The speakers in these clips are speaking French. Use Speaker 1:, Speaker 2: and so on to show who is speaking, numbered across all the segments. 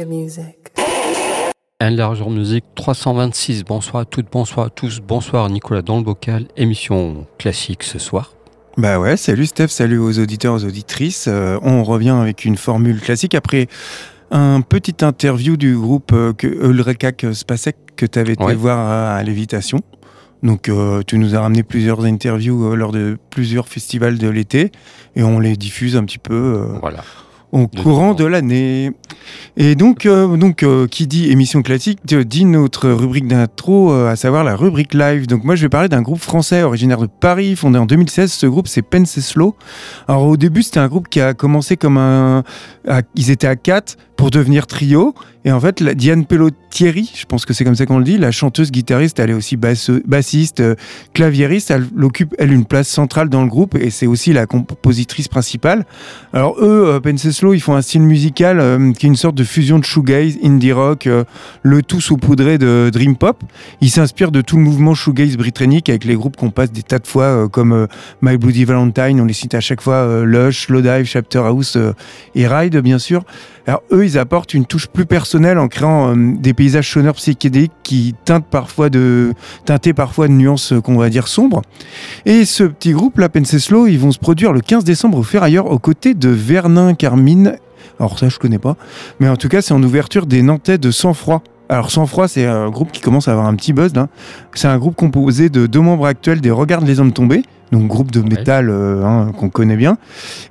Speaker 1: your music.
Speaker 2: Enlargeur Musique 326. Bonsoir à toutes, bonsoir à tous. Bonsoir Nicolas dans le bocal. Émission classique ce soir.
Speaker 3: Bah ouais, salut Steph, salut aux auditeurs, aux auditrices. Euh, on revient avec une formule classique après un petit interview du groupe euh, que Ulrika Spasek que tu avais été
Speaker 2: Ouais.
Speaker 3: voir à, à Lévitation. Donc euh, tu nous as ramené plusieurs interviews euh, lors de plusieurs festivals de l'été et on les diffuse un petit peu euh,
Speaker 2: Voilà.
Speaker 3: Au courant de l'année. Et donc, euh, donc euh, qui dit émission classique dit notre rubrique d'intro, euh, à savoir la rubrique live. Donc moi, je vais parler d'un groupe français originaire de Paris, fondé en 2016. Ce groupe, c'est Penceslo. Alors au début, c'était un groupe qui a commencé comme un... à- ils étaient à quatre pour devenir trio. Et en fait, la, Diane Pellottieri, je pense que c'est comme ça qu'on le dit, la chanteuse guitariste, elle est aussi bassiste, euh, claviériste. Elle occupe, elle, une place centrale dans le groupe et c'est aussi la compositrice principale. Alors eux, euh, ils font un style musical euh, qui est une sorte de fusion de shoegaze, indie rock, euh, le tout saupoudré de dream pop. Ils s'inspirent de tout le mouvement shoegaze britannique avec les groupes qu'on passe des tas de fois comme My Bloody Valentine, on les cite à chaque fois, Lush, Slowdive, Chapter House et Ride bien sûr. Alors eux, ils apportent une touche plus personnelle en créant euh, des paysages sonores psychédéliques qui teintent parfois de parfois de nuances euh, qu'on va dire sombres. Et ce petit groupe, la Penceslo, ils vont se produire le 15 décembre au Ferrailleur aux côtés de Vernin Carmine. Alors ça, je connais pas. Mais en tout cas, c'est en ouverture des Nantais de Sang Froid. Alors Sang Froid, c'est un groupe qui commence à avoir un petit buzz. C'est un groupe composé de deux membres actuels des Regarde les Hommes Tombés, donc groupe de métal euh, hein, qu'on connaît bien,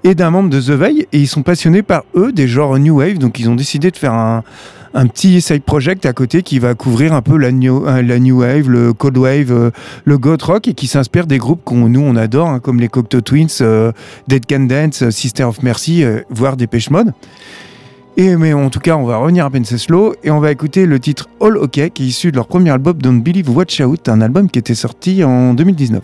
Speaker 3: et d'un membre de The Veil. Et ils sont passionnés par eux des genres New Wave, donc ils ont décidé de faire un, un petit side project à côté qui va couvrir un peu la New, euh, la new Wave, le Cold Wave, euh, le Goth Rock, et qui s'inspire des groupes qu'on nous on adore, hein, comme les Cocteau Twins, euh, Dead Can Dance, Sister of Mercy, euh, voire Dépêche Mode. Et mais en tout cas, on va revenir à Penceslo et on va écouter le titre All OK, qui est issu de leur premier album Don't Believe Watch Out, un album qui était sorti en 2019.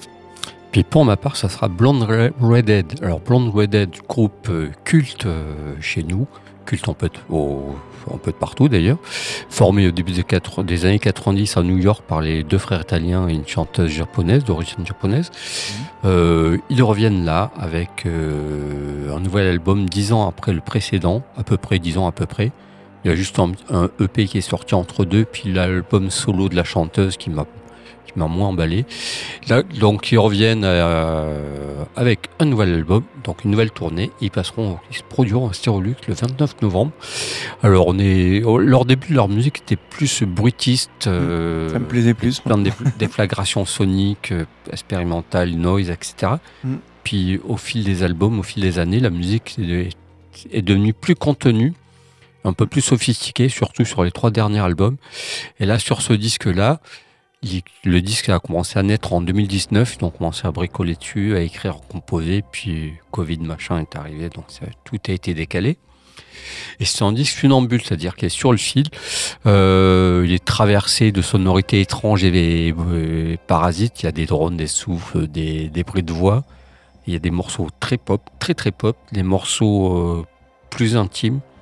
Speaker 2: Puis pour ma part, ça sera Blonde Re- Redhead. Alors Blonde Redhead, groupe euh, culte euh, chez nous, culte peu, de, au- un peu de partout d'ailleurs, formé au début des, quatre- des années 90 à New York par les deux frères italiens et une chanteuse japonaise, d'origine japonaise. Euh, ils reviennent là avec euh, un nouvel album dix ans après le précédent, à peu près dix ans à peu près. Il y a juste un, un EP qui est sorti entre deux, puis l'album solo de la chanteuse qui m'a qui m'a moins emballé. Là, donc ils reviennent euh, avec un nouvel album, donc une nouvelle tournée. Ils passeront, ils se produiront à Stérolux le 29 novembre. Alors on est, au- leur début de leur musique était plus bruitiste, euh,
Speaker 3: Ça me plaisait plus.
Speaker 2: plein de déf- déflagrations soniques, euh, expérimentales, noise, etc.
Speaker 3: Mm.
Speaker 2: Puis au fil des albums, au fil des années, la musique est, est devenue plus contenue, un peu plus sophistiquée, surtout sur les trois derniers albums. Et là, sur ce disque-là, le disque a commencé à naître en 2019, ils ont commencé à bricoler dessus, à écrire, composer, puis Covid machin est arrivé, donc tout a été décalé. Et c'est un disque funambule, c'est-à-dire qu'il est sur le fil, euh, il est traversé de sonorités étranges et, et parasites, il y a des drones, des souffles, des, bruits de voix, il y a des morceaux très pop, très très pop, des morceaux euh, plus intimes, Euh,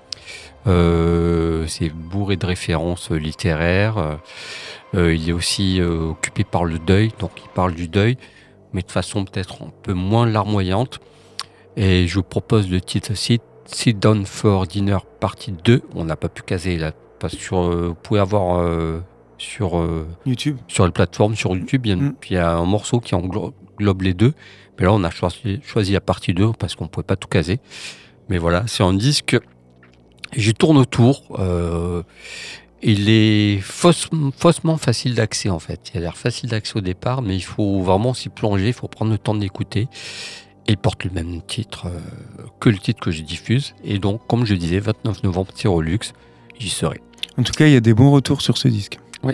Speaker 2: c'est bourré de références littéraires, euh, euh, il est aussi euh, occupé par le deuil, donc il parle du deuil, mais de façon peut-être un peu moins larmoyante. Et je vous propose le titre Sit, Sit Down for Dinner partie 2. On n'a pas pu caser là, parce que euh, vous pouvez avoir euh, sur, euh,
Speaker 3: YouTube.
Speaker 2: sur les plateformes, sur YouTube, il y a, une-
Speaker 3: Mm.
Speaker 2: il y a un morceau qui englo- englobe les deux. Mais là, on a choisi, choisi la partie 2 parce qu'on ne pouvait pas tout caser. Mais voilà, c'est un disque. J'y tourne autour. euh, il est fausse- faussement facile d'accès en fait. Il a l'air facile d'accès au départ, mais il faut vraiment s'y plonger, il faut prendre le temps d'écouter. Et il porte le même titre euh, que le titre que je diffuse. Et donc, comme je disais, 29 novembre, Tyrolux, j'y serai.
Speaker 3: En tout cas, il y a des bons retours sur ce disque.
Speaker 2: Oui.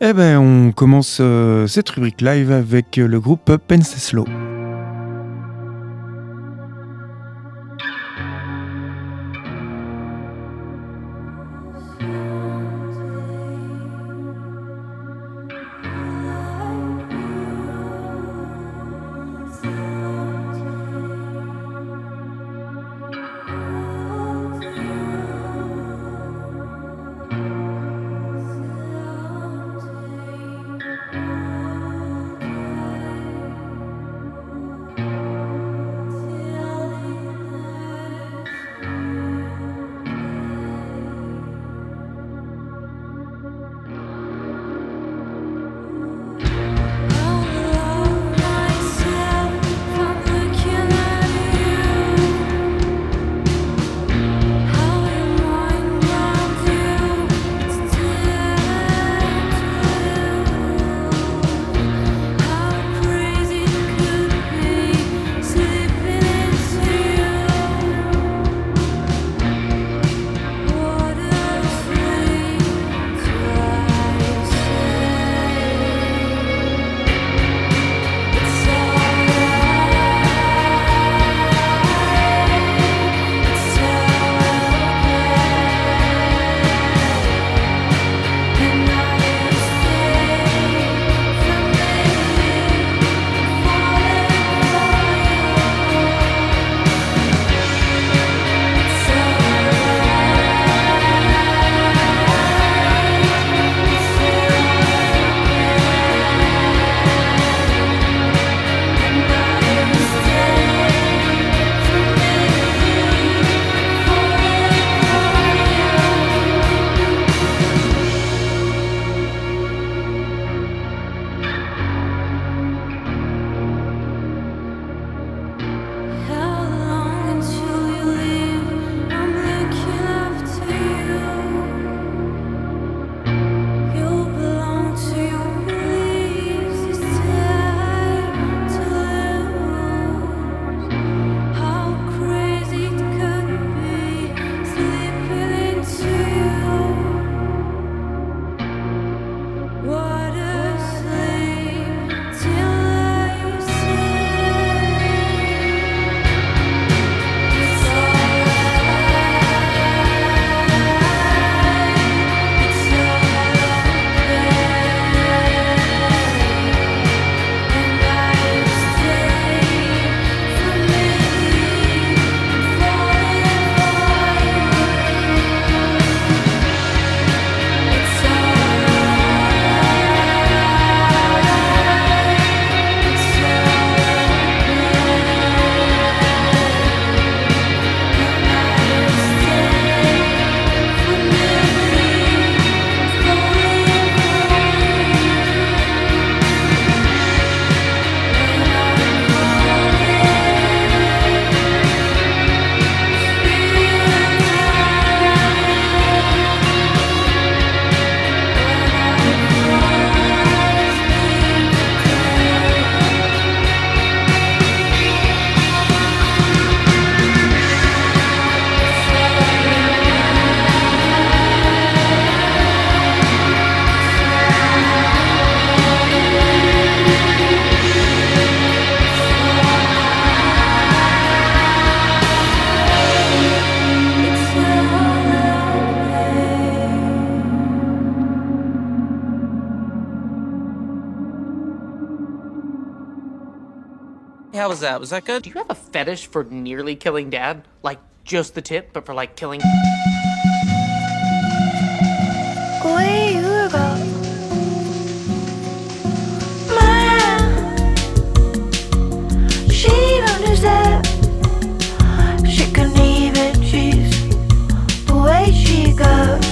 Speaker 3: Eh ben, on commence euh, cette rubrique live avec le groupe Penceslo.
Speaker 1: That? Was that good? Do you have a fetish for nearly killing dad? Like just the tip, but for like killing.
Speaker 4: Away you go. Man, she don't deserve. She can even choose the way she goes.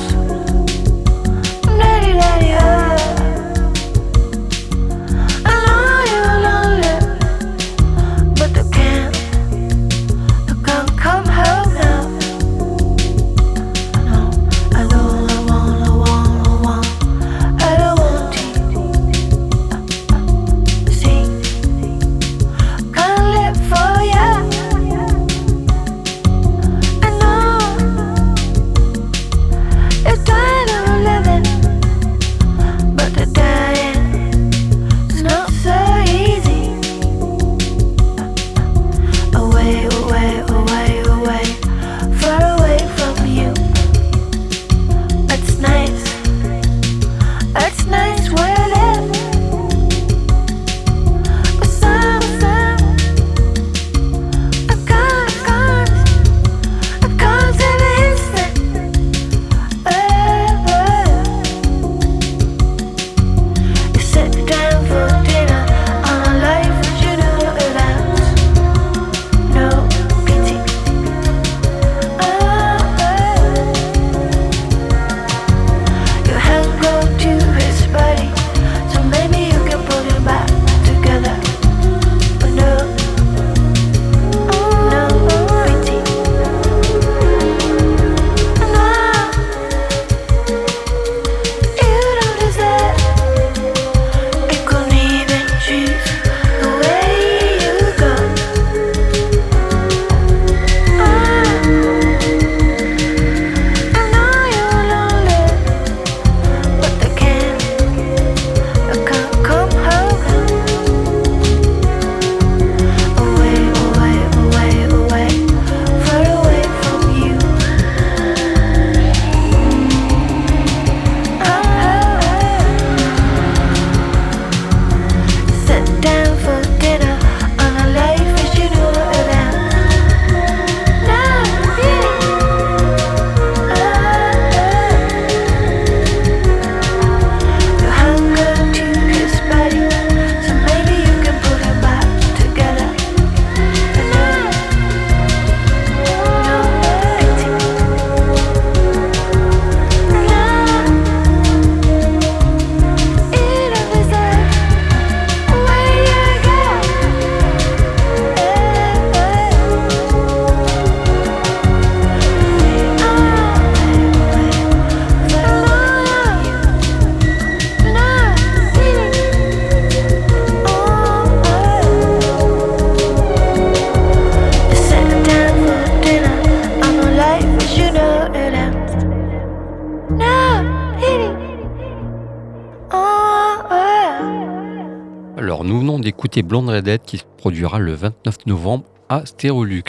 Speaker 2: D'écouter Blonde Redhead qui se produira le 29 novembre à Stérolux.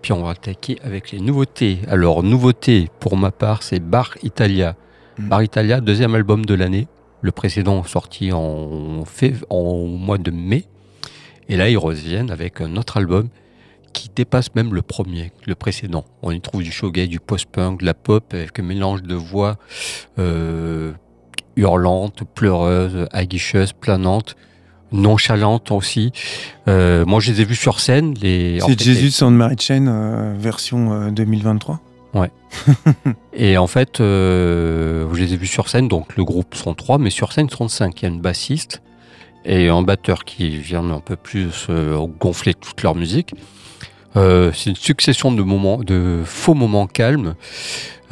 Speaker 2: Puis on va attaquer avec les nouveautés. Alors, nouveauté pour ma part, c'est Bar Italia.
Speaker 3: Mm.
Speaker 2: Bar Italia, deuxième album de l'année. Le précédent sorti en, fév- en mois de mai. Et là, ils reviennent avec un autre album qui dépasse même le premier, le précédent. On y trouve du shoegaze, du post-punk, de la pop avec un mélange de voix euh, hurlantes, pleureuses, aguicheuses, planantes, nonchalantes aussi. Euh, moi, je les ai vus sur scène. Les,
Speaker 3: C'est Jesus and Mary Chain euh, version euh, 2023.
Speaker 2: Et en fait, je les ai vus sur scène, donc le groupe sont trois, mais sur scène ils sont cinq. Il y a une bassiste et un batteur qui vient un peu plus gonfler toute leur musique. Euh, c'est une succession de moments, de faux moments calmes.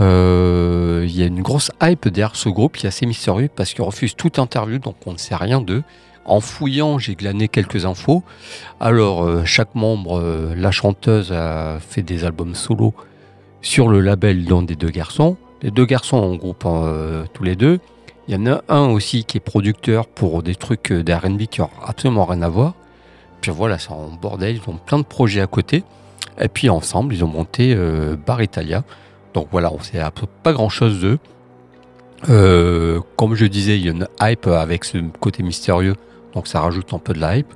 Speaker 2: Euh, Il y a une grosse hype derrière ce groupe qui est assez mystérieux parce qu'ils refusent toute interview, donc on ne sait rien d'eux. En fouillant, j'ai glané quelques infos. Alors, euh, chaque membre, euh, la chanteuse a fait des albums solo sur le label d'un des deux garçons. Les deux garçons en groupe euh, tous les deux. Il y en a un aussi qui est producteur pour des trucs d'R&B qui n'ont absolument rien à voir. Puis voilà, c'est en bordel, ils ont plein de projets à côté. Et puis ensemble, ils ont monté Bar Italia. Donc voilà, on sait pas grand-chose d'eux. Comme je disais, il y a une hype avec ce côté mystérieux, donc ça rajoute un peu de la hype.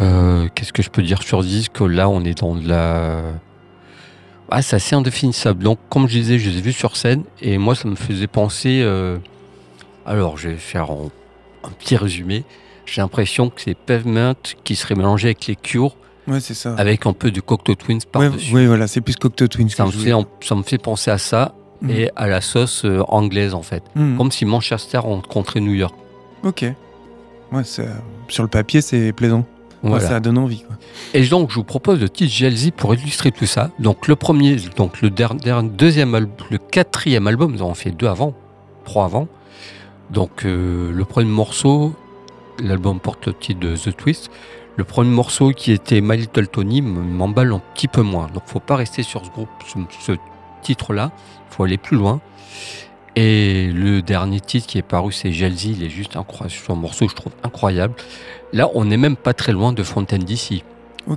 Speaker 2: Euh, Qu'est-ce que je peux dire sur disque Là, on est dans de la. Ah, c'est assez indéfinissable. Donc, comme je disais, je les ai vus sur scène et moi, ça me faisait penser. euh, Alors, je vais faire un, un petit résumé. J'ai l'impression que c'est Pavement qui serait mélangé avec les Cure,
Speaker 3: Ouais, c'est ça.
Speaker 2: avec un peu du Cocteau Twins par-dessus.
Speaker 3: ouais, voilà, c'est plus Cocteau Twins.
Speaker 2: Ça,
Speaker 3: que
Speaker 2: me
Speaker 3: je
Speaker 2: fait, ça me fait penser à ça
Speaker 3: Mhm.
Speaker 2: et à la sauce euh, anglaise, en fait.
Speaker 3: Mhm.
Speaker 2: Comme si Manchester rencontrait New York.
Speaker 3: Ok. Ouais, sur le papier, c'est plaisant. Ouais, ça donne envie. Quoi.
Speaker 2: Et donc, je vous propose le titre GLZ pour illustrer tout ça. Donc, le premier, donc le der- der- deuxième, le quatrième album, nous avons fait deux avant, trois avant. Donc, euh, le premier morceau, l'album porte le titre de The Twist. Le premier morceau qui était My Little Tony m'emballe un petit peu moins. Donc, faut pas rester sur ce groupe, ce, ce titre-là. Il faut aller plus loin. Et le dernier titre qui est paru, c'est GLZ. Il est juste incroyable. C'est un morceau je trouve incroyable. Là, on n'est même pas très loin de Fontaine d'ici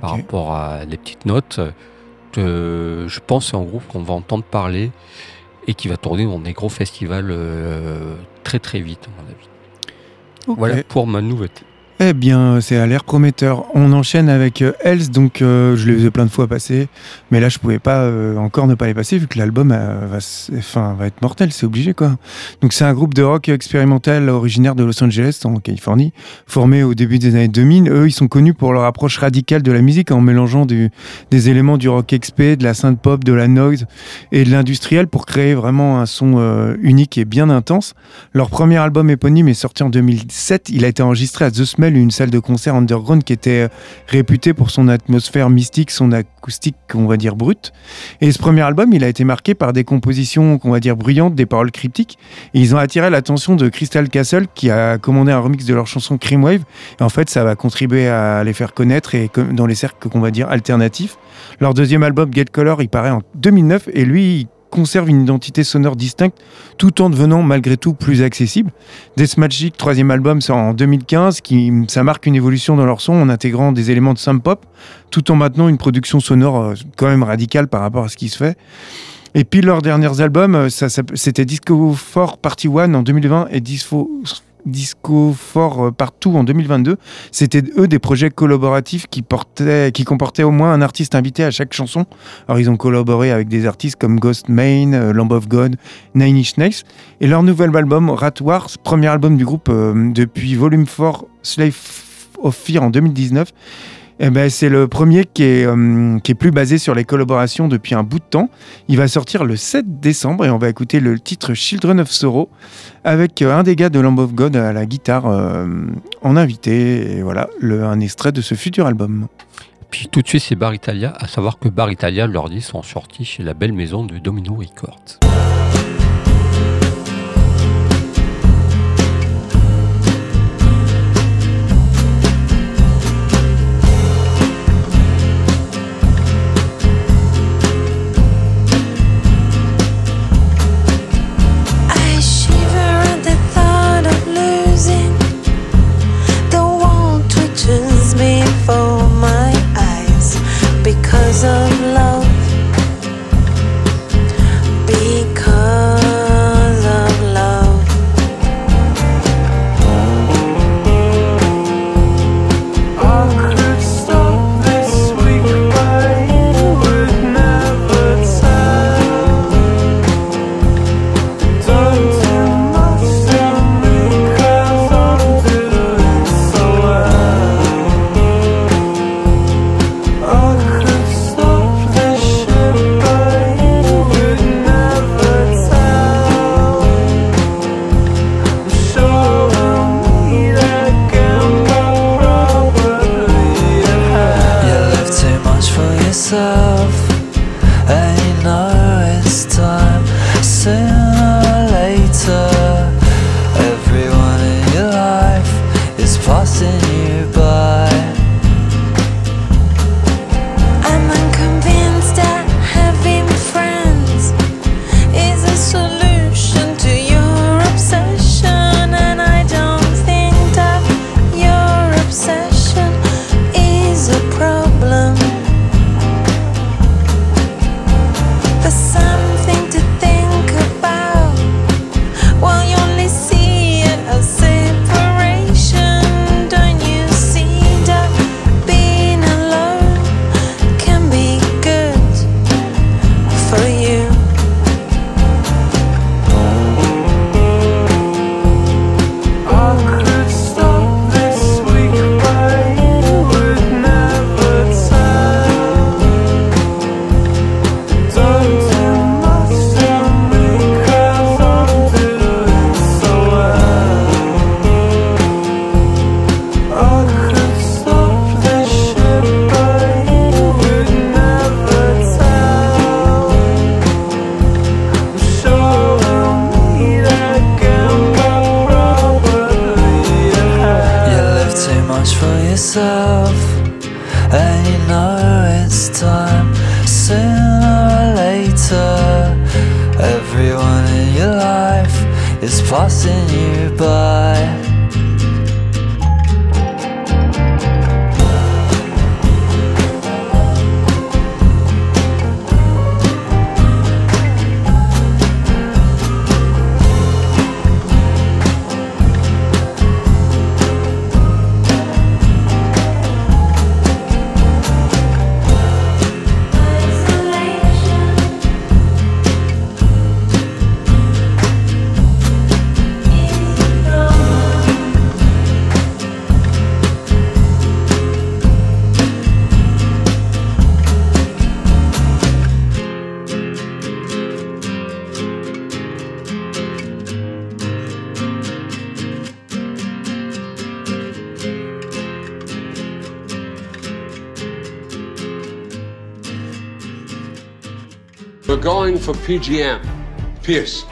Speaker 2: par rapport à les petites notes. Euh, je pense que c'est un groupe qu'on va entendre parler et qui va tourner dans des gros festivals euh, très très vite, à mon avis. Voilà pour ma nouveauté.
Speaker 3: Eh bien, c'est à l'air prometteur. On enchaîne avec euh, Else, donc euh, je les ai plein de fois passés, mais là je pouvais pas euh, encore ne pas les passer vu que l'album va, enfin, va être mortel, c'est obligé quoi. Donc c'est un groupe de rock expérimental originaire de Los Angeles en Californie, formé au début des années 2000. Eux, ils sont connus pour leur approche radicale de la musique en mélangeant des éléments du rock XP, de la synth pop, de la noise et de l'industriel pour créer vraiment un son unique et bien intense. Leur premier album éponyme est sorti en 2007. Il a été enregistré à The Smell, une salle de concert underground qui était euh, réputée pour son atmosphère mystique, son acoustique, on va dire, brute. Et ce premier album, il a été marqué par des compositions, qu'on va dire, bruyantes, des paroles cryptiques. Ils ont attiré l'attention de Crystal Castle, qui a commandé un remix de leur chanson Cream Wave. Et en fait, ça va contribuer à les faire connaître et dans les cercles, qu'on va dire, alternatifs. Leur deuxième album, Get Color, il paraît en 2009. Et lui, conserve une identité sonore distincte tout en devenant malgré tout plus accessible. Death Magic, troisième album, sort en 2015, qui, ça marque une évolution dans leur son en intégrant des éléments de synth pop, tout en maintenant une production sonore euh, quand même radicale par rapport à ce qui se fait. Et puis leurs derniers albums, euh, c'était Disco 4 Party 1 en 2020 et Disco, Disco 4 Partout en 2022. C'était eux des projets collaboratifs qui, portaient, qui comportaient au moins un artiste invité à chaque chanson. Alors ils ont collaboré avec des artistes comme Ghost Main, euh, Lamb of God, Nine Inch Nails. Et leur nouvel album, Rat Wars, premier album du groupe euh, depuis Volume 4, Slave of Fear en 2019, eh ben, c'est le premier qui est, euh, qui est plus basé sur les collaborations depuis un bout de temps. Il va sortir le 7 décembre et on va écouter le titre Children of Sorrow avec euh, un des gars de Lamb of God à la guitare euh, en invité. Et voilà, un extrait de ce futur album.
Speaker 2: Puis tout de suite, c'est Bar Italia, à savoir que Bar Italia, leurs disques sont sortis chez la belle maison de Domino Records.
Speaker 5: PGM. Pierce.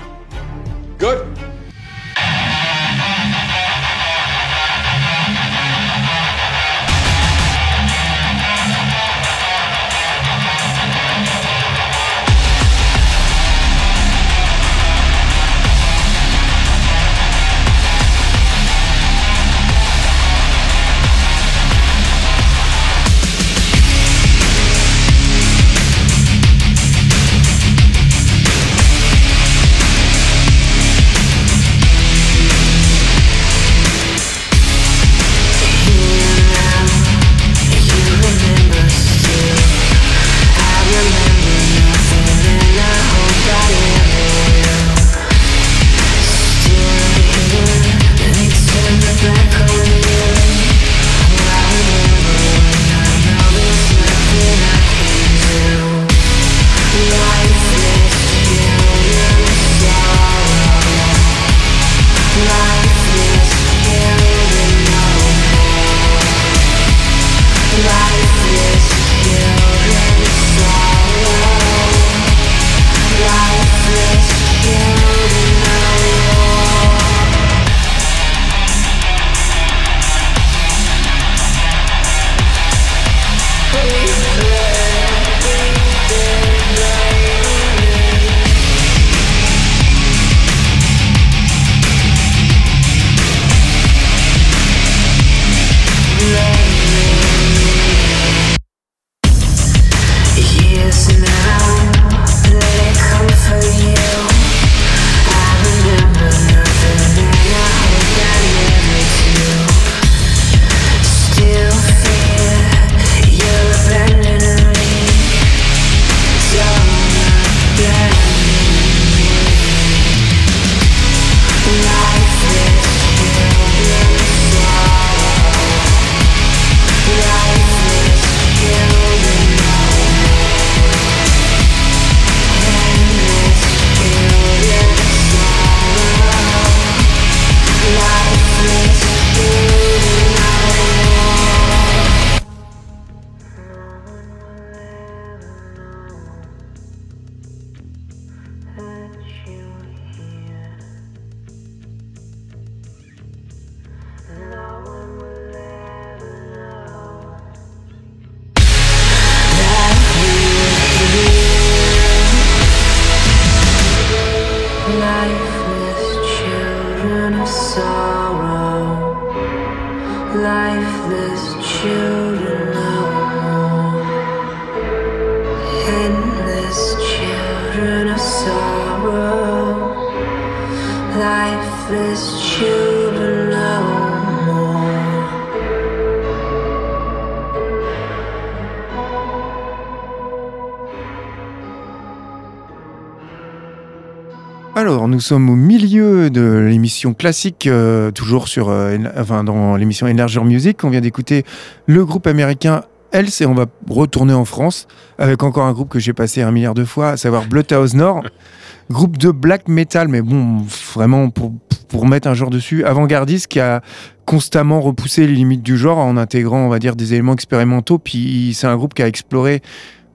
Speaker 3: Nous sommes au milieu de l'émission classique, euh, toujours sur, euh, enfin, dans l'émission Énergir Music. On vient d'écouter le groupe américain Else et on va retourner en France avec encore un groupe que j'ai passé un milliard de fois, à savoir Bloodhouse Nord. groupe de black metal, mais bon, vraiment pour, pour mettre un genre dessus, avant-gardiste qui a constamment repoussé les limites du genre en intégrant, on va dire, des éléments expérimentaux. Puis c'est un groupe qui a exploré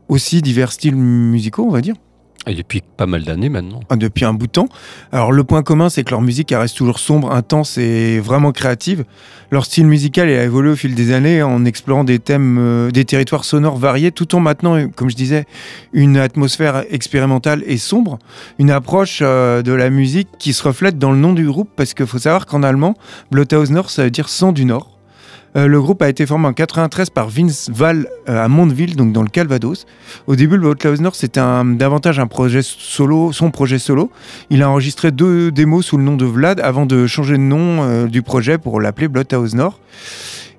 Speaker 3: aussi divers styles musicaux, on va dire.
Speaker 2: Et depuis pas mal d'années maintenant.
Speaker 3: Ah, depuis un bout de temps. Alors le point commun, c'est que leur musique reste toujours sombre, intense et vraiment créative. Leur style musical a évolué au fil des années en explorant des thèmes, euh, des territoires sonores variés, tout en maintenant, comme je disais, une atmosphère expérimentale et sombre, une approche euh, de la musique qui se reflète dans le nom du groupe, parce qu'il faut savoir qu'en allemand, Blothaus Nord, ça veut dire sang du Nord. Euh, le groupe a été formé en 93 par Vince Val euh, à Mondeville, donc dans le Calvados. Au début, le Blothaus Nord, c'était davantage un projet solo, son projet solo. Il a enregistré deux démos sous le nom de Vlad avant de changer de nom euh, du projet pour l'appeler Bloodhouse Nord.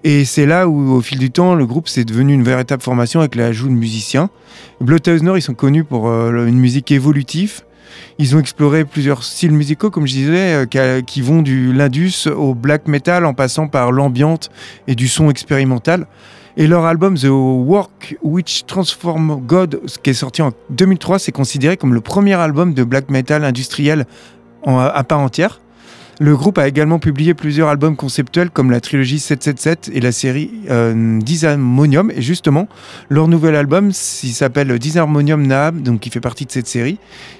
Speaker 3: Et c'est là où, au fil du temps, le groupe s'est devenu une véritable formation avec l'ajout de musiciens. Bloodhouse Nord, ils sont connus pour une musique évolutive. Ils ont exploré plusieurs styles musicaux, comme je disais, euh, qui- qui vont du l'indus au black metal en passant par l'ambiante et du son expérimental. Et leur album The Work Which Transform God, qui est sorti en 2003, c'est considéré comme le premier album de black metal industriel à part entière. Le groupe a également publié plusieurs albums conceptuels comme la trilogie 777 et la série euh. Et justement, leur nouvel album, s'appelle Disharmonium Nahab, donc il fait partie de cette série.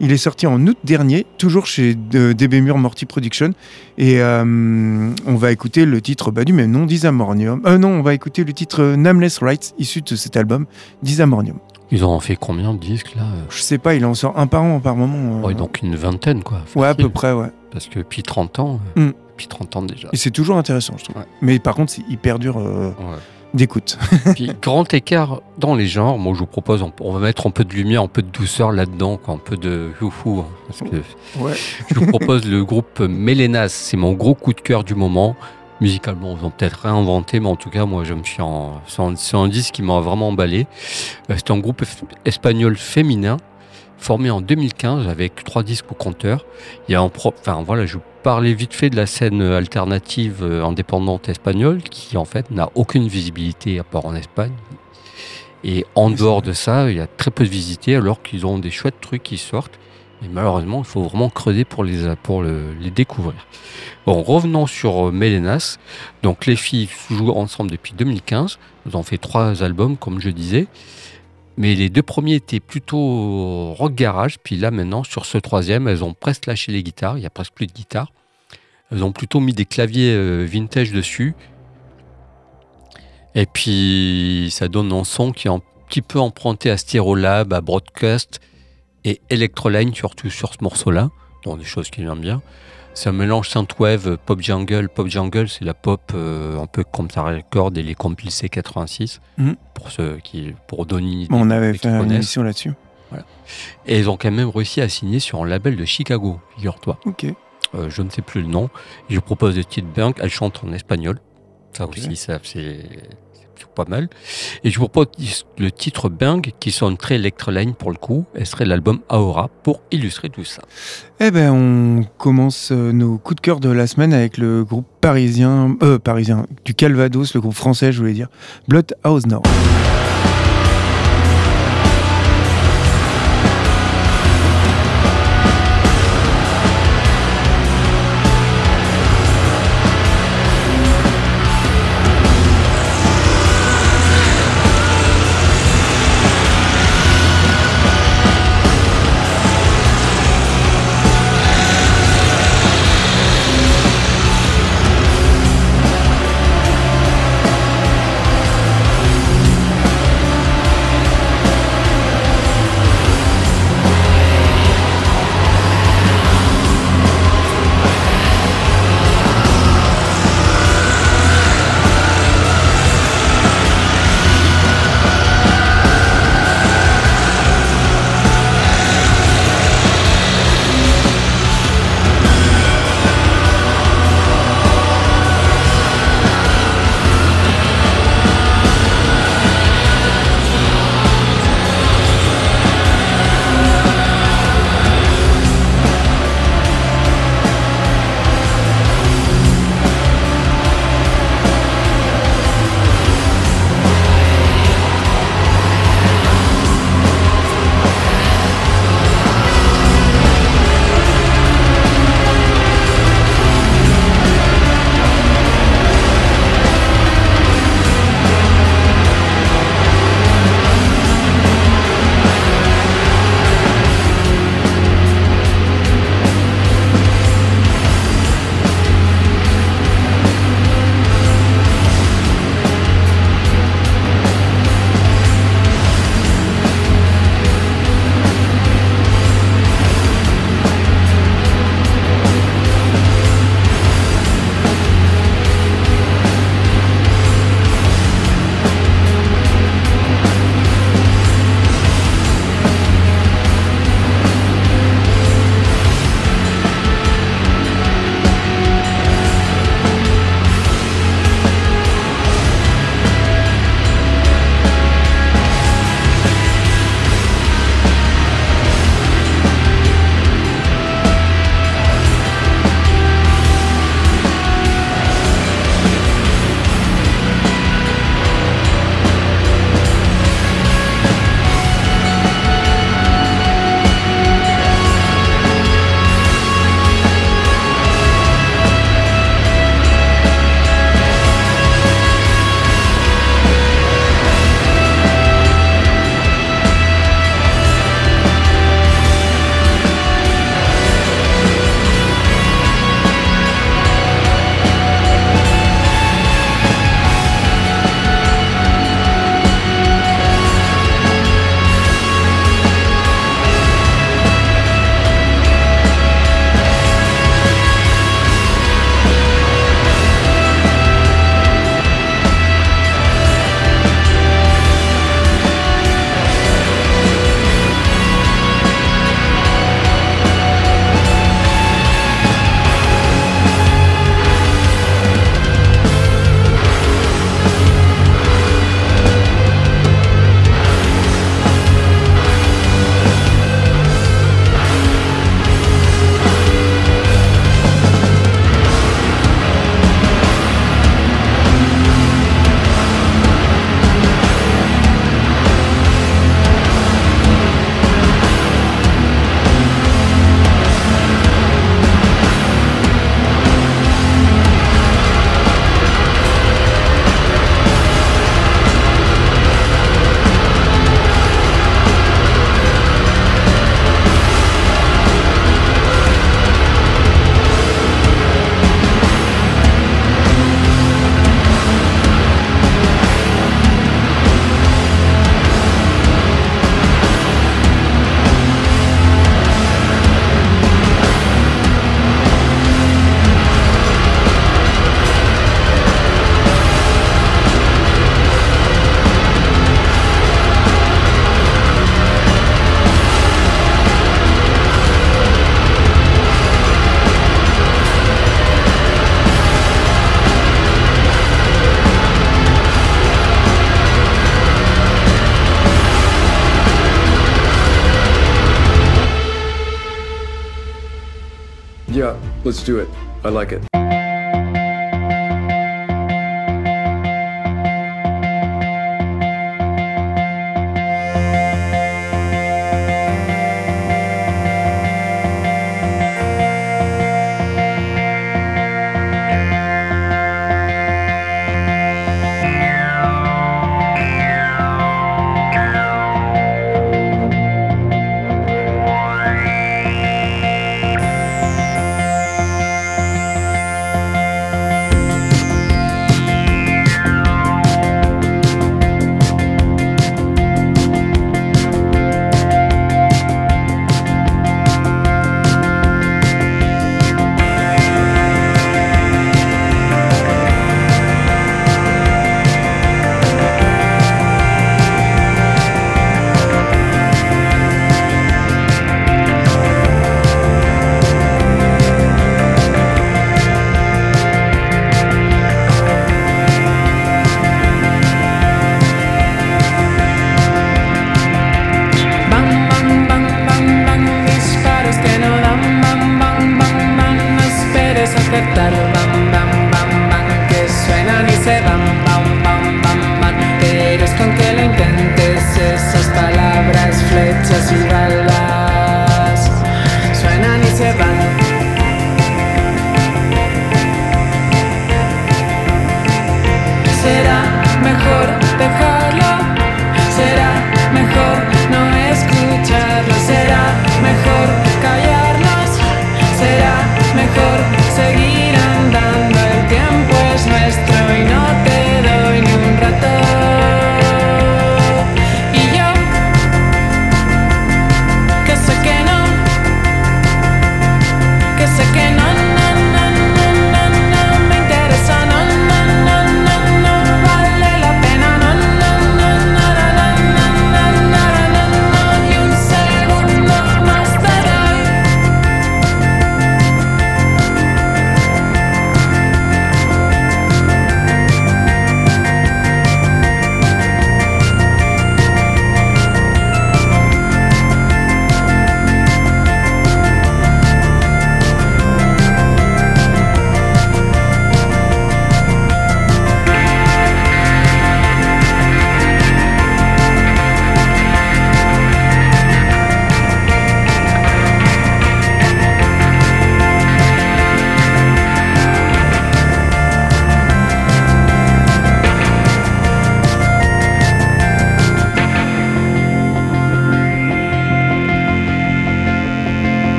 Speaker 3: Il est sorti en août dernier, toujours chez euh, DB Mur Morty Production. Et euh, on va écouter le titre bah, du même nom, Disharmonium. Euh, non, on va écouter le titre euh, Nameless Rights, issu de cet album, Disharmonium.
Speaker 2: Ils ont fait combien de disques là euh
Speaker 3: Je sais pas, il en sort un par an par moment. euh.
Speaker 2: Ouais, donc une vingtaine quoi.
Speaker 3: ouais, à peu près, ouais.
Speaker 2: Parce que depuis 30 ans, euh,
Speaker 3: Mm.
Speaker 2: depuis 30 ans déjà.
Speaker 3: Et c'est toujours intéressant, je trouve.
Speaker 2: Ouais.
Speaker 3: Mais par contre, c'est hyper dur euh,
Speaker 2: Ouais.
Speaker 3: d'écoute.
Speaker 2: Puis grand écart dans les genres, moi je vous propose, on, on va mettre un peu de lumière, un peu de douceur là-dedans, quoi, un peu de youfou. hein, parce que
Speaker 3: Ouais.
Speaker 2: je vous propose le groupe Mélénas, c'est mon gros coup de cœur du moment. Musicalement, ils ont peut-être réinventé, mais en tout cas, moi, je me suis en. C'est un, disque qui m'a vraiment emballé. Euh, C'est un groupe espagnol féminin formé en 2015 avec trois disques au compteur. Il y a un pro... Enfin voilà, je vous parlais vite fait de la scène alternative euh, indépendante espagnole qui en fait n'a aucune visibilité à part en Espagne. Et en dehors de ça, il y a très peu de visités alors qu'ils ont des chouettes trucs qui sortent. Et malheureusement, il faut vraiment creuser pour les, découvrir. Bon, revenons sur euh, Mélénas. Donc, les filles jouent ensemble depuis 2015. Elles ont fait trois albums, comme je disais. Mais les deux premiers étaient plutôt rock garage. Puis là, maintenant, sur ce troisième, elles ont presque lâché les guitares. Il y a presque plus de guitare. Elles ont plutôt mis des claviers euh, vintage dessus. Et puis, ça donne un son qui est un petit peu emprunté à Stereolab, à Broadcast et Electroline, surtout sur ce morceau-là. Donc, des choses qui viennent bien. C'est un mélange synthwave, pop jungle. Pop jungle, c'est la pop euh, un peu comme ça record et les compiles C86.
Speaker 3: Mhm.
Speaker 2: Pour ceux qui, pour idée.
Speaker 3: On avait fait une émission là-dessus.
Speaker 2: Et ils ont quand même réussi à signer sur un label de Chicago, figure-toi.
Speaker 3: Ok.
Speaker 2: Euh, je ne sais plus le nom. Je propose le titre Bunk. Elle chante en espagnol. Ça aussi, ça, c'est pas mal. Et je vous propose le titre Bung, qui sonne très Electroline pour le coup. Elle serait l'album Aura pour illustrer tout ça.
Speaker 3: Eh ben, on commence euh, nos coups de cœur de la semaine avec le groupe parisien, euh, parisien, du Calvados, le groupe français, je voulais dire, Bloodhouse Nord.
Speaker 6: Let's do it. I like it.
Speaker 7: mejor
Speaker 2: dejar.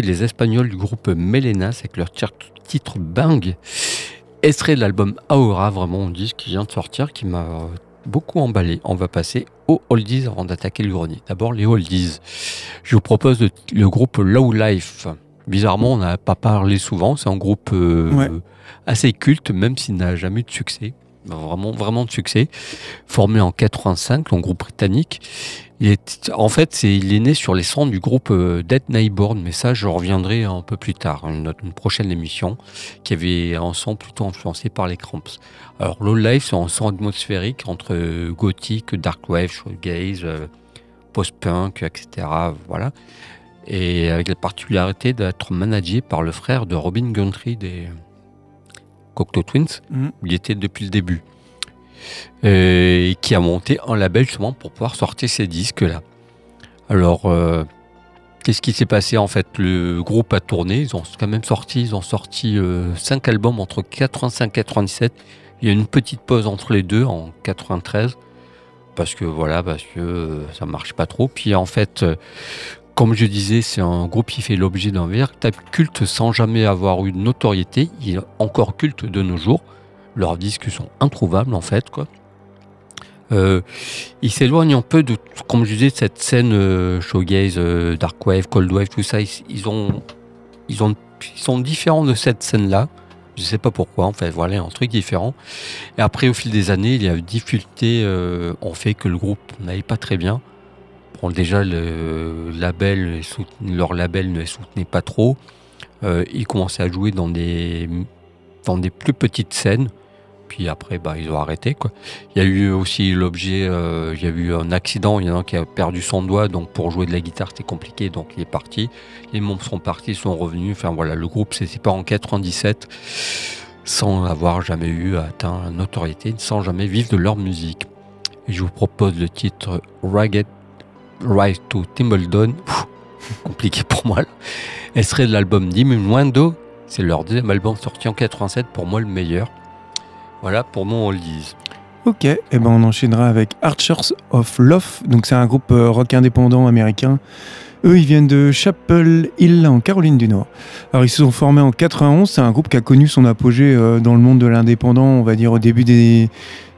Speaker 2: Les Espagnols du groupe Melenas avec leur titre Bang. Extrait de l'album Aura, vraiment un disque qui vient de sortir, qui m'a beaucoup emballé. On va passer aux oldies avant d'attaquer le grenier. D'abord les oldies. Je vous propose le, le groupe Low Life. Bizarrement, on n'a pas parlé souvent. C'est un groupe euh,
Speaker 3: Ouais.
Speaker 2: assez culte, même s'il n'a jamais eu de succès. Vraiment, vraiment de succès. Formé en 85, un groupe britannique. Il est, en fait, c'est, il est né sur les cendres du groupe euh, Dead Neighborhood, mais ça, je reviendrai un peu plus tard, une, autre- une prochaine émission, qui avait un son plutôt influencé par les Cramps. Alors, Low Life, c'est un son atmosphérique entre euh, gothique, dark wave, shoegaze, euh, post-punk, etc. Voilà. Et avec la particularité d'être managé par le frère de Robin Guntry des Cocteau Twins, où il était depuis le début. Euh, et qui a monté un label justement pour pouvoir sortir ces disques-là. Alors, euh, qu'est-ce qui s'est passé en fait? Le groupe a tourné, ils ont quand même sorti, ils ont sorti 5 albums entre 85 et 97. Il y a une petite pause entre les deux en 93 parce que voilà, parce que euh, ça marche pas trop. Puis en fait, euh, comme je disais, c'est un groupe qui fait l'objet d'un véritable culte sans jamais avoir eu de notoriété. Il est encore culte de nos jours. Leurs disques sont introuvables en fait. Euh, ils s'éloignent un peu de, comme je disais, cette scène euh, showgaze, euh, dark wave, cold wave, tout ça. Ils, ont, ont, sont différents de cette scène-là. Je sais pas pourquoi, en fait, voilà, un truc différent. Et après, au fil des années, il y a eu difficulté euh, en fait que le groupe n'allait pas très bien. Déjà, le label, leur label ne les soutenait pas trop. Euh, ils commençaient à jouer dans des, dans des plus petites scènes. Puis après, bah, ils ont arrêté. Il y a eu aussi l'objet, euh, il y a eu un accident, il y en a un qui a perdu son doigt, donc pour jouer de la guitare c'était compliqué, donc il est parti. Les membres sont partis, sont revenus. Enfin voilà, le groupe s'est séparé en 97 sans avoir jamais eu atteint la notoriété, sans jamais vivre de leur musique. Je vous propose le titre Ragged Rise to Timbledon. Compliqué pour moi. Elle serait de l'album Diminuendo. C'est leur deuxième album sorti en 87, pour moi le meilleur. Voilà pour mon oldies.
Speaker 3: Ok, et ben on enchaînera avec Archers of Love. Donc c'est un groupe euh, rock indépendant américain. Eux, ils viennent de Chapel Hill en Caroline du Nord. Alors ils se sont formés en 91. C'est un groupe qui a connu son apogée euh, dans le monde de l'indépendant, on va dire au début des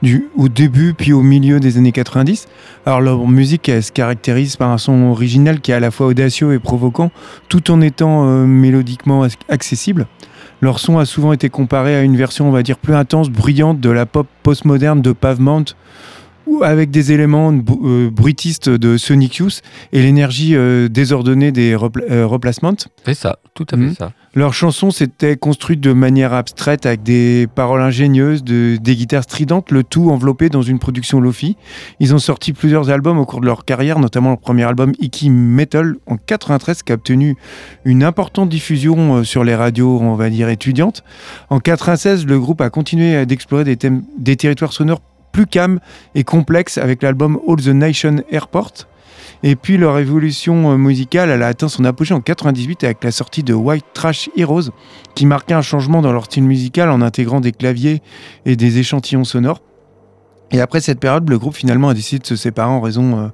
Speaker 3: du au début puis au milieu des années 90. Alors leur musique elle se caractérise par un son original qui est à la fois audacieux et provoquant, tout en étant euh, mélodiquement ac- accessible. Leur son a souvent été comparé à une version, on va dire, plus intense, bruyante de la pop postmoderne de Pavement, avec des éléments euh, bruitistes de Sonic Youth et l'énergie euh, désordonnée des repla- euh, replacements.
Speaker 2: C'est ça, tout à fait
Speaker 3: Mhm.
Speaker 2: ça.
Speaker 3: Leurs chansons s'étaient construites de manière abstraite avec des paroles ingénieuses, de- des guitares stridentes, le tout enveloppé dans une production lofi. Ils ont sorti plusieurs albums au cours de leur carrière, notamment leur premier album Icky Metal en 93 qui a obtenu une importante diffusion sur les radios, on va dire, étudiantes. En 96, le groupe a continué d'explorer des, thèmes- des territoires sonores plus calmes et complexes avec l'album All the Nation Airport. Et puis leur évolution euh, musicale, elle a atteint son apogée en 98 avec la sortie de White Trash Heroes, qui marquait un changement dans leur style musical en intégrant des claviers et des échantillons sonores. Et après cette période, le groupe finalement a décidé de se séparer en raison euh,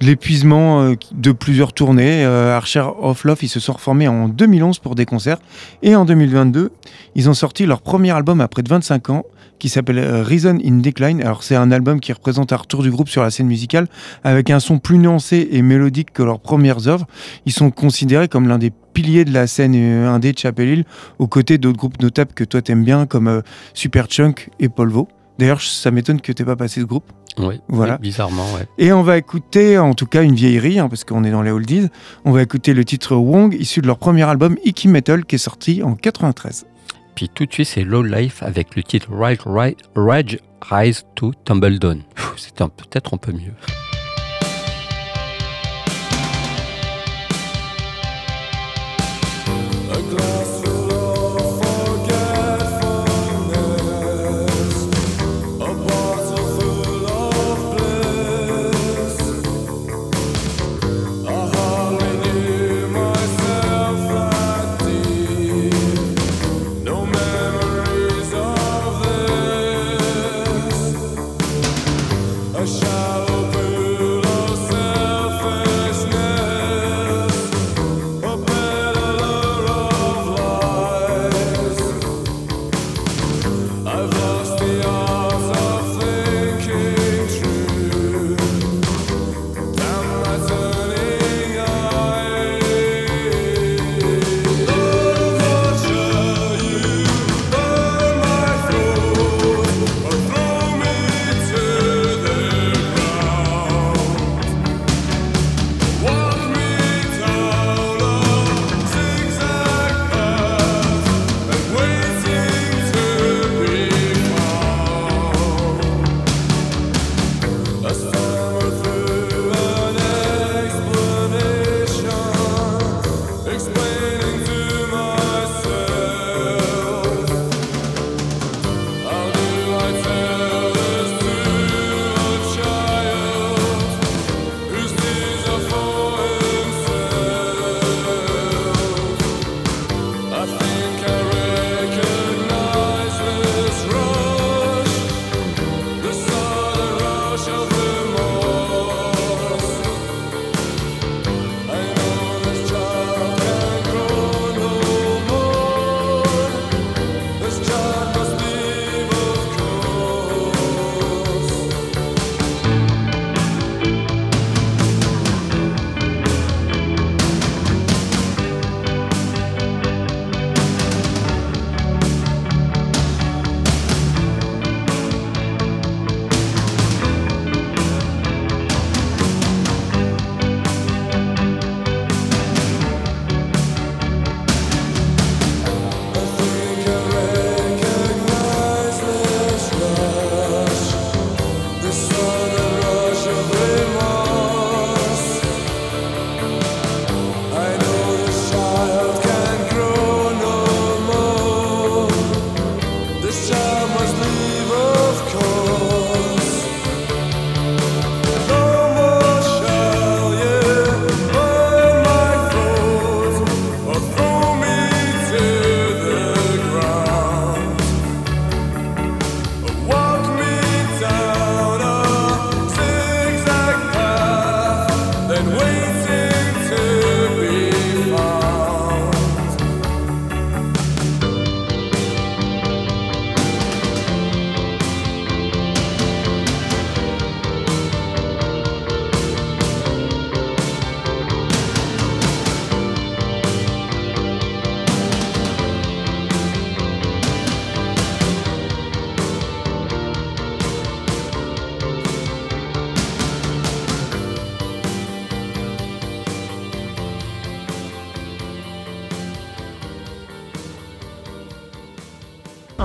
Speaker 3: de l'épuisement euh, de plusieurs tournées. Euh, Archer of Love, ils se sont reformés en 2011 pour des concerts. Et en 2022, ils ont sorti leur premier album après de 25 ans qui s'appelle Reason in Decline. Alors c'est un album qui représente un retour du groupe sur la scène musicale avec un son plus nuancé et mélodique que leurs premières œuvres. Ils sont considérés comme l'un des piliers de la scène indé de Chapel Hill, aux côtés d'autres groupes notables que toi t'aimes bien comme Superchunk et Polvo. D'ailleurs, ça m'étonne que t'aies pas passé ce groupe.
Speaker 2: Oui,
Speaker 3: Voilà.
Speaker 2: bizarrement, ouais.
Speaker 3: Et on va écouter, en tout cas, une vieillerie, hein, parce qu'on est dans les oldies. On va écouter le titre Wong, issu de leur premier album Icky Metal, qui est sorti en 93.
Speaker 2: Puis tout de suite, c'est Low Life avec le titre Rage, Rise to. Pfff, C'est un- peut-être un peu mieux.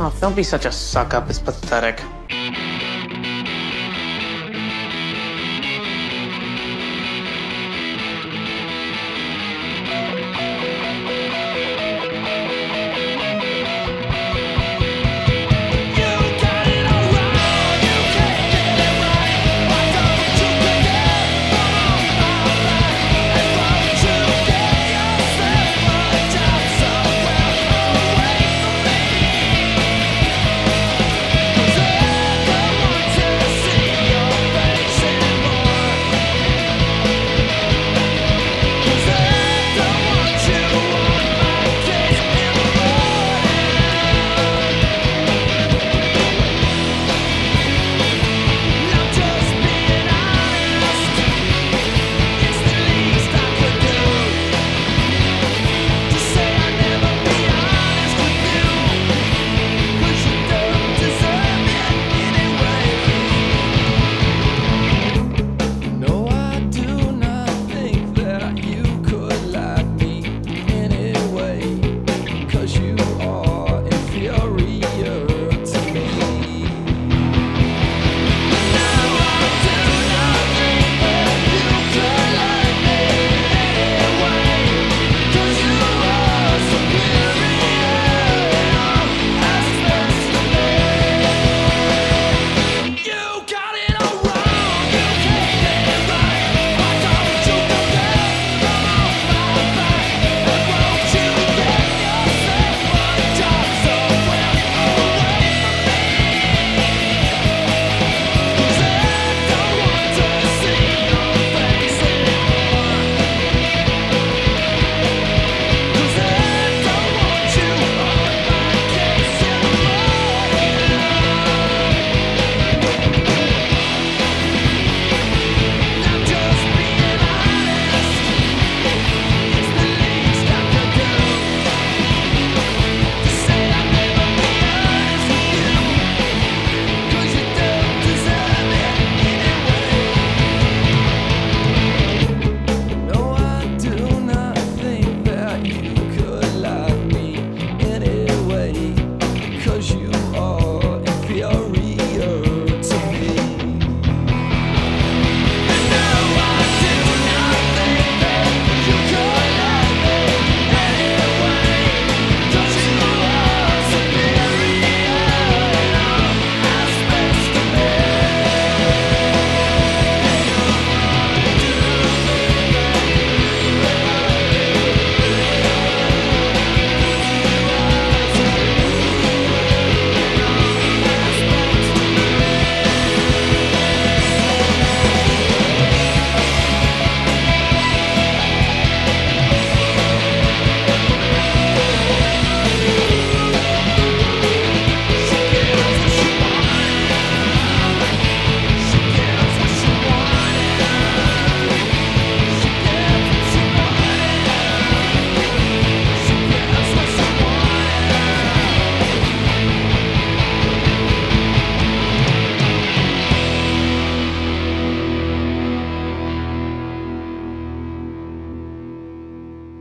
Speaker 1: Oh, don't be such a suck up. It's pathetic.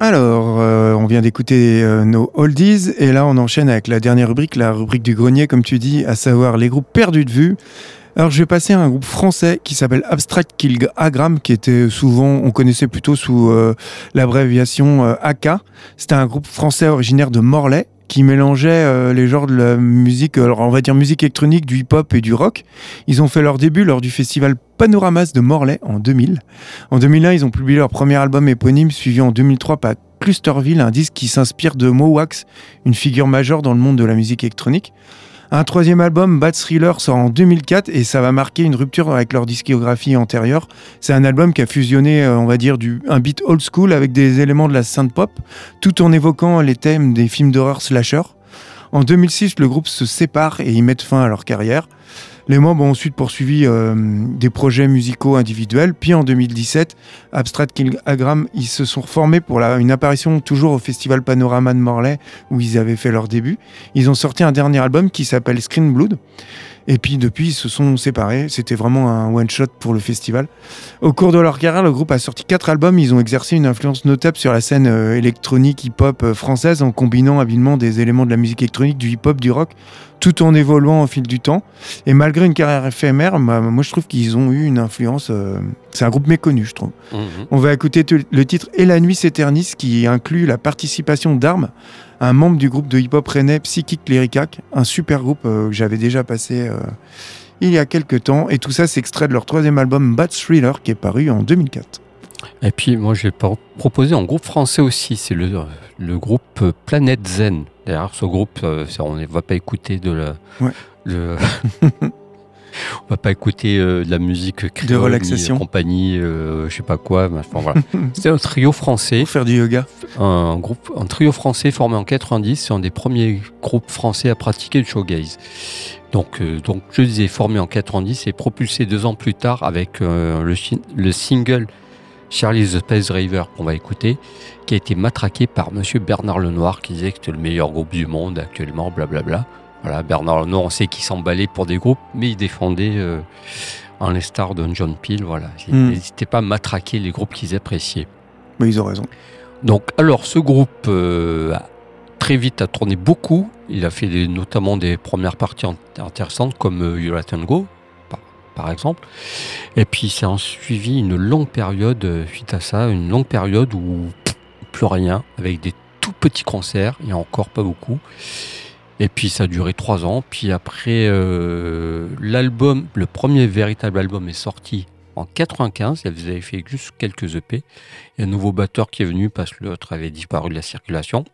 Speaker 3: Alors, euh, on vient d'écouter euh, nos oldies et là on enchaîne avec la dernière rubrique, la rubrique du grenier comme tu dis, à savoir les groupes perdus de vue. Alors je vais passer à un groupe français qui s'appelle Abstract Kilogram, qui était souvent, on connaissait plutôt sous euh, l'abréviation AK. C'était un groupe français originaire de Morlaix qui mélangeait euh, les genres de la musique, alors on va dire musique électronique, du hip-hop et du rock. Ils ont fait leur début lors du festival Panoramas de Morlaix en 2000. En 2001, ils ont publié leur premier album éponyme, suivi en 2003 par Clusterville, un disque qui s'inspire de Mowax, une figure majeure dans le monde de la musique électronique. Un troisième album, Bad Thriller, sort en 2004 et ça va marquer une rupture avec leur discographie antérieure. C'est un album qui a fusionné, euh, on va dire, un beat old school avec des éléments de la synth pop, tout en évoquant les thèmes des films d'horreur slasher. En 2006, le groupe se sépare et ils mettent fin à leur carrière. Les membres ont ensuite poursuivi euh, des projets musicaux individuels. Puis en 2017, Abstract Kilogram, ils se sont reformés pour une apparition toujours au Festival Panorama de Morlaix où ils avaient fait leur début. Ils ont sorti un dernier album qui s'appelle Screen Blood. Et puis depuis, ils se sont séparés. C'était vraiment un one-shot pour le festival. Au cours de leur carrière, le groupe a sorti quatre albums. Ils ont exercé une influence notable sur la scène euh, électronique hip-hop euh, française en combinant habilement des éléments de la musique électronique, du hip-hop, du rock, tout en évoluant au fil du temps. Et malgré une carrière éphémère, bah, moi je trouve qu'ils ont eu une influence. euh, c'est un groupe méconnu, je trouve.
Speaker 2: Mhm.
Speaker 3: On va écouter te- le titre Et la nuit s'éternise qui inclut la participation d'Armes, un membre du groupe de hip-hop rennais Psychic Lyricac, un super groupe euh, que j'avais déjà passé euh, il y a quelques temps. Et tout ça, c'est extrait de leur troisième album Bad Thriller qui est paru en 2004.
Speaker 2: Et puis moi j'ai proposé un groupe français aussi, c'est le, le groupe euh, Planète Zen. D'ailleurs ce groupe, euh, on ne va pas écouter de la,
Speaker 3: Ouais.
Speaker 2: le- on va pas écouter euh, de la musique créole, ni
Speaker 3: relaxation.
Speaker 2: compagnie, euh, je sais pas quoi. enfin, voilà. C'est un trio français,
Speaker 3: Pour faire du yoga.
Speaker 2: un groupe, un trio français formé en 90. C'est un des premiers groupes français à pratiquer le showgaze. Donc, euh, donc je disais formé en 90 et propulsé deux ans plus tard avec euh, le, le single Charlie the Space River qu'on va écouter, qui a été matraqué par Monsieur Bernard Lenoir qui disait que c'était le meilleur groupe du monde actuellement, blablabla. Voilà, Bernard Lenoir, on sait qu'il s'emballait pour des groupes, mais il défendait euh, en les stars de John Peel. Voilà, il
Speaker 3: Hmm.
Speaker 2: n'hésitait pas à matraquer les groupes qu'ils appréciaient.
Speaker 3: Mais ils ont raison.
Speaker 2: Donc, alors, ce groupe euh, a très vite a tourné beaucoup. Il a fait des- notamment des premières parties int- intéressantes comme euh, You Let Go, par, par exemple. Et puis, c'est en suivi une longue période, euh, suite à ça, une longue période où pff, plus rien, avec des tout petits concerts, et encore pas beaucoup. Et puis, ça a duré trois ans. Puis après, euh, l'album, le premier véritable album est sorti en 95. Ils avaient fait juste quelques EP. Il y a un nouveau batteur qui est venu parce que l'autre avait disparu de la circulation.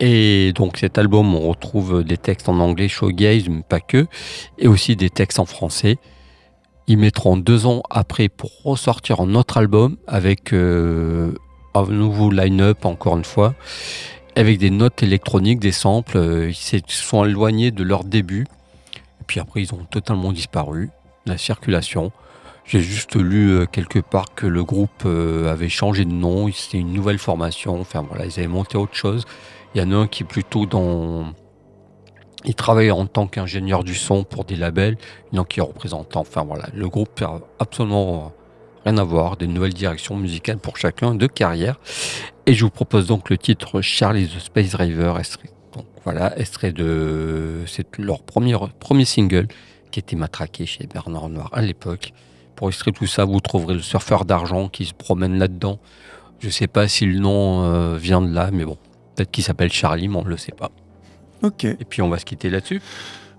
Speaker 2: Et donc cet album, on retrouve des textes en anglais, showgaze, mais pas que, et aussi des textes en français. Ils mettront deux ans après pour ressortir un autre album avec euh, un nouveau line-up, encore une fois, avec des notes électroniques, des samples. Euh, Ils se sont éloignés de leur début. Et puis après, ils ont totalement disparu. La circulation. J'ai juste lu euh, quelque part que le groupe euh, avait changé de nom, c'était une nouvelle formation, enfin voilà, ils avaient monté autre chose. Il y en a un qui est plutôt dans... Il travaille en tant qu'ingénieur du son pour des labels, il y en a qui est représentant, enfin voilà, le groupe a absolument rien à voir, des nouvelles directions musicales pour chacun de carrière. Et je vous propose donc le titre Charlie the Space River, extrait- donc voilà, extrait de... C'est leur premier, premier single qui était matraqué chez Bernard Noir à l'époque. Pour illustrer tout ça, vous trouverez le surfeur d'argent qui se promène là-dedans. Je sais pas si le nom euh, vient de là, mais bon, peut-être qu'il s'appelle Charlie, mais on ne le sait pas.
Speaker 3: Ok.
Speaker 2: Et puis on va se quitter là-dessus.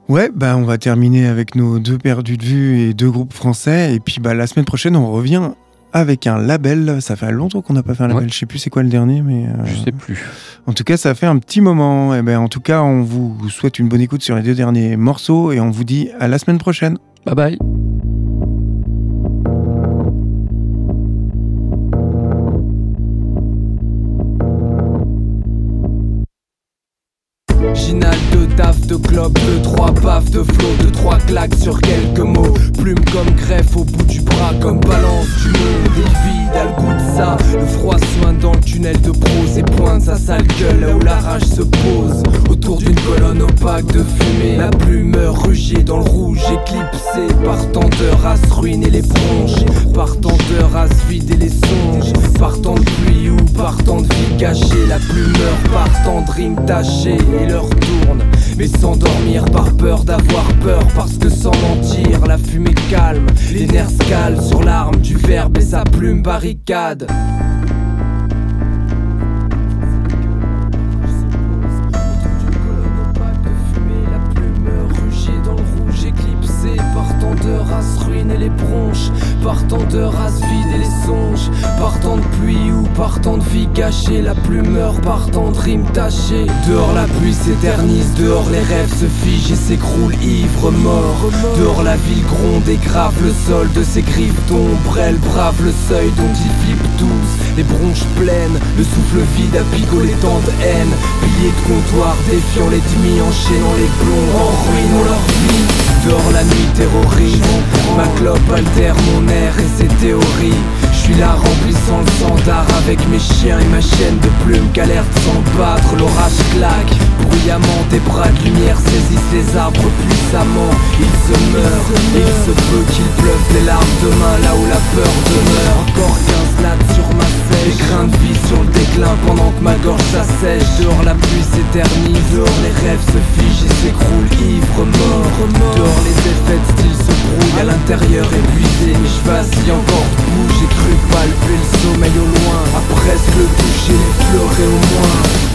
Speaker 3: Ouais, bah on va terminer avec nos deux perdus de vue et deux groupes français. Et puis bah la semaine prochaine, on revient avec un label. Ça fait longtemps qu'on n'a pas fait un label.
Speaker 2: Ouais.
Speaker 3: Je sais plus c'est quoi le dernier, mais euh,
Speaker 2: Je sais plus.
Speaker 3: en tout cas, ça fait un petit moment. Et ben en tout cas, on vous souhaite une bonne écoute sur les deux derniers morceaux et on vous dit à la semaine prochaine.
Speaker 2: Bye bye.
Speaker 8: De clope, de trois baffes, de flot, de trois claques sur quelques mots. Plume comme greffe au bout du bras, comme balance du monde. Vide a le de ça. Le froid soin dans le tunnel de prose et pointe sa sale gueule là où la rage se pose. Autour d'une colonne opaque de fumée, la plume rugier dans le rouge, éclipsé par tant de races ruiner les bronches, par tant de races vider les songes, par tant de pluie ou par tant de vie cachée, la plume meurt par tant de rimes tachées et leur tourne. Mais sans dormir par peur d'avoir peur Parce que sans mentir la fumée calme. Les nerfs sur l'arme du verbe et sa plume barricade Races ruines et les bronches Partant de races vides et les songes Partant de pluie ou partant de vie cachée La plume meurt partant de rimes tachées. Dehors la pluie s'éternise Dehors les rêves se figent et s'écroulent ivres morts. Dehors la ville gronde et grave le sol de ses griffes d'ombre Elle brave le seuil dont ils flippent tous. Les bronches pleines, le souffle vide à picoler tant de haine. Piliers de comptoir défiant les demi enchaînant les plombs. En ruinant leur vie Dehors la nuit terrorise Ma clope altère mon air et ses théories suis là remplissant le standard avec mes chiens et ma chaîne de plumes qu'alerte sans battre, l'orage claque. Bruyamment des bras de lumière saisissent les arbres puissamment. Ils se meurent, il se peut qu'il pleuve des larmes demain là où la peur demeure. Encore 15 lattes sur ma des grains de vie sur le déclin pendant que ma gorge s'assèche. Dehors la pluie s'éternise, dehors les rêves se figent et s'écroulent ivres morts. Dehors les effets de style se brouillent à l'intérieur épuisé. Je vacille encore debout, j'ai cru palper le sommeil au loin. À presque le toucher, l'effleurer au moins.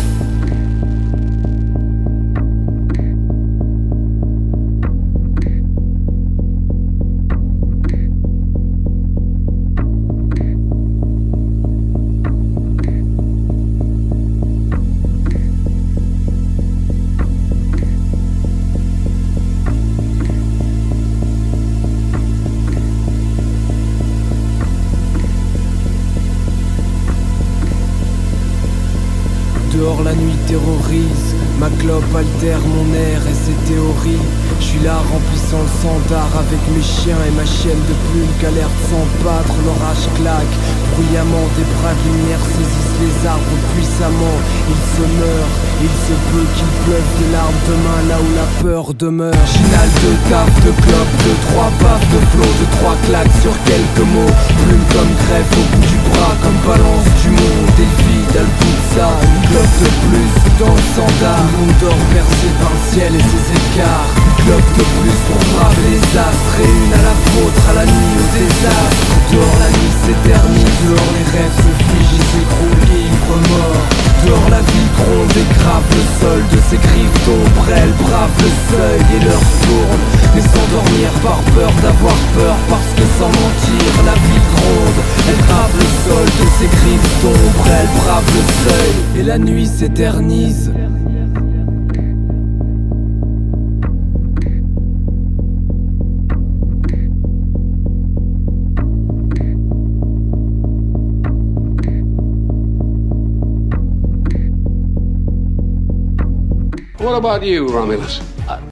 Speaker 8: Ma clope altère mon air et ses théories. Je suis là remplissant le standard avec mes chiens et ma chienne de plumes qu'alerte sans battre, l'orage claque. Bruyamment des bras de lumière saisissent les arbres puissamment. Ils se meurent, il se peut qu'il pleuve des larmes demain là où la peur demeure. Chinal de taf, de clope, de trois baffes, de flot, de trois claques sur quelques mots. Plume comme greffe au bout du bras, comme balance du monde. Et vide, elle bout de ça, standard. Monde dort percé par le ciel et ses écarts. Clope de plus pour braver les astres. Et une à la vôtre, à la nuit au désastre. Dehors la nuit s'éternise, dehors les rêves se figent et s'écroulent ivres. Dehors la ville gronde et grave le sol de ses griffes d'ombre. Elle brave le seuil et leur tourne. Mais sans dormir par peur d'avoir peur. Parce que sans mentir, la ville gronde. Elle grave le sol de ses griffes d'ombre. Elle brave le seuil et la nuit s'éternise.
Speaker 5: What about you, Romulus? Uh,